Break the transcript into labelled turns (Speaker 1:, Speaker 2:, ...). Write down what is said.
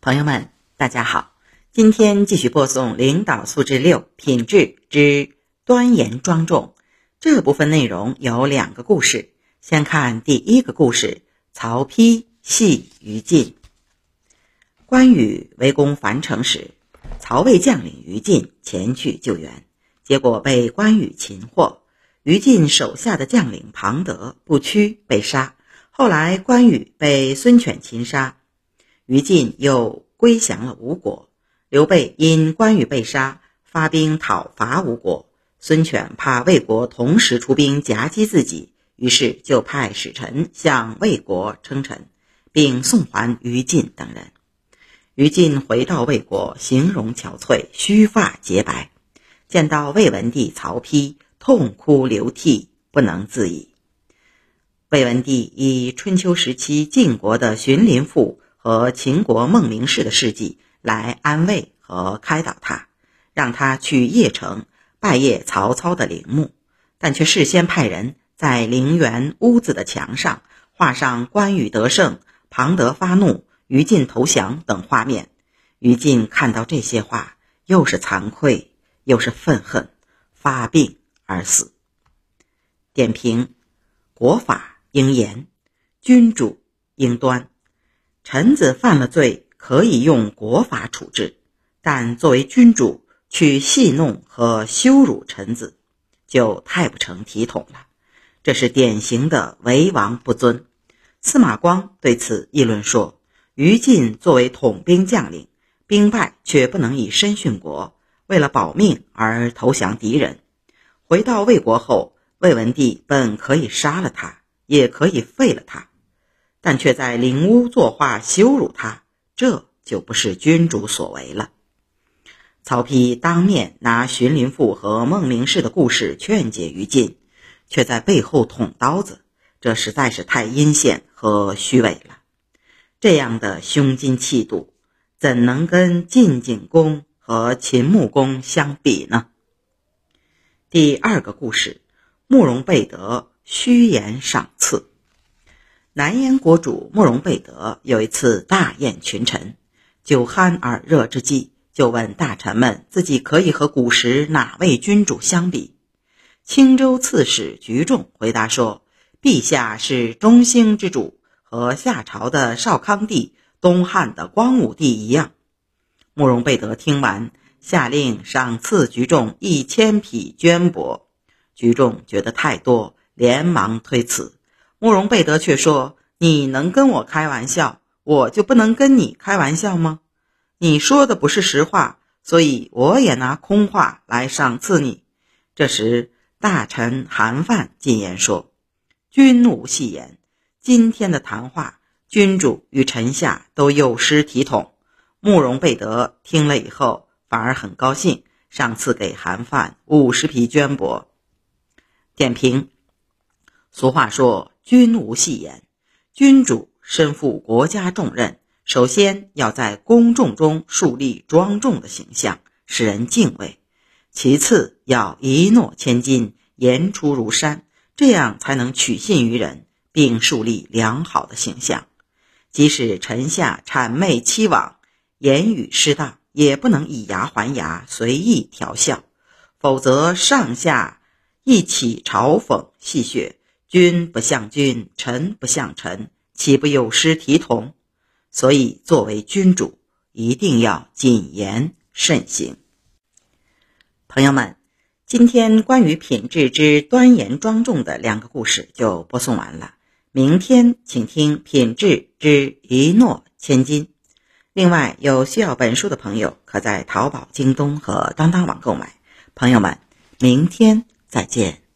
Speaker 1: 朋友们，大家好，今天继续播送《领导素质六：品质之端严庄重》这部分内容有两个故事。先看第一个故事：曹丕戏于禁。关羽围攻樊城时，曹魏将领于禁前去救援，结果被关羽擒获。于禁手下的将领庞德不屈被杀。后来关羽被孙权擒杀，于禁又归降了吴国。刘备因关羽被杀，发兵讨伐吴国。孙权怕魏国同时出兵夹击自己，于是就派使臣向魏国称臣，并送还于禁等人。于禁回到魏国，形容憔悴，须发洁白，见到魏文帝曹丕。痛哭流涕，不能自已。魏文帝以春秋时期晋国的荀林赋和秦国孟明氏的事迹来安慰和开导他，让他去邺城拜谒曹操的陵墓，但却事先派人在陵园屋子的墙上画上关羽得胜、庞德发怒、于禁投降等画面。于禁看到这些画，又是惭愧又是愤恨，发病。而死。点评：国法应严，君主应端。臣子犯了罪，可以用国法处置，但作为君主去戏弄和羞辱臣子，就太不成体统了。这是典型的为王不尊。司马光对此议论说：“于禁作为统兵将领，兵败却不能以身殉国，为了保命而投降敌人。”回到魏国后，魏文帝本可以杀了他，也可以废了他，但却在灵屋作画羞辱他，这就不是君主所为了。曹丕当面拿荀林赋和孟明氏的故事劝解于禁，却在背后捅刀子，这实在是太阴险和虚伪了。这样的胸襟气度，怎能跟晋景公和秦穆公相比呢？第二个故事，慕容备德虚言赏赐。南燕国主慕容贝德有一次大宴群臣，酒酣耳热之际，就问大臣们自己可以和古时哪位君主相比。青州刺史菊仲回答说：“陛下是中兴之主，和夏朝的少康帝、东汉的光武帝一样。”慕容贝德听完。下令赏赐菊仲一千匹绢帛，菊仲觉得太多，连忙推辞。慕容贝德却说：“你能跟我开玩笑，我就不能跟你开玩笑吗？你说的不是实话，所以我也拿空话来赏赐你。”这时，大臣韩范进言说：“君无戏言，今天的谈话，君主与臣下都有失体统。”慕容贝德听了以后。反而很高兴，赏赐给韩范五十匹绢帛。点评：俗话说“君无戏言”，君主身负国家重任，首先要在公众中树立庄重的形象，使人敬畏；其次要一诺千金，言出如山，这样才能取信于人，并树立良好的形象。即使臣下谄媚欺罔，言语失当。也不能以牙还牙，随意调笑，否则上下一起嘲讽戏谑，君不像君，臣不像臣，岂不有失体统？所以，作为君主，一定要谨言慎行。朋友们，今天关于品质之端严庄重的两个故事就播送完了，明天请听品质之一诺千金。另外，有需要本书的朋友，可在淘宝、京东和当当网购买。朋友们，明天再见。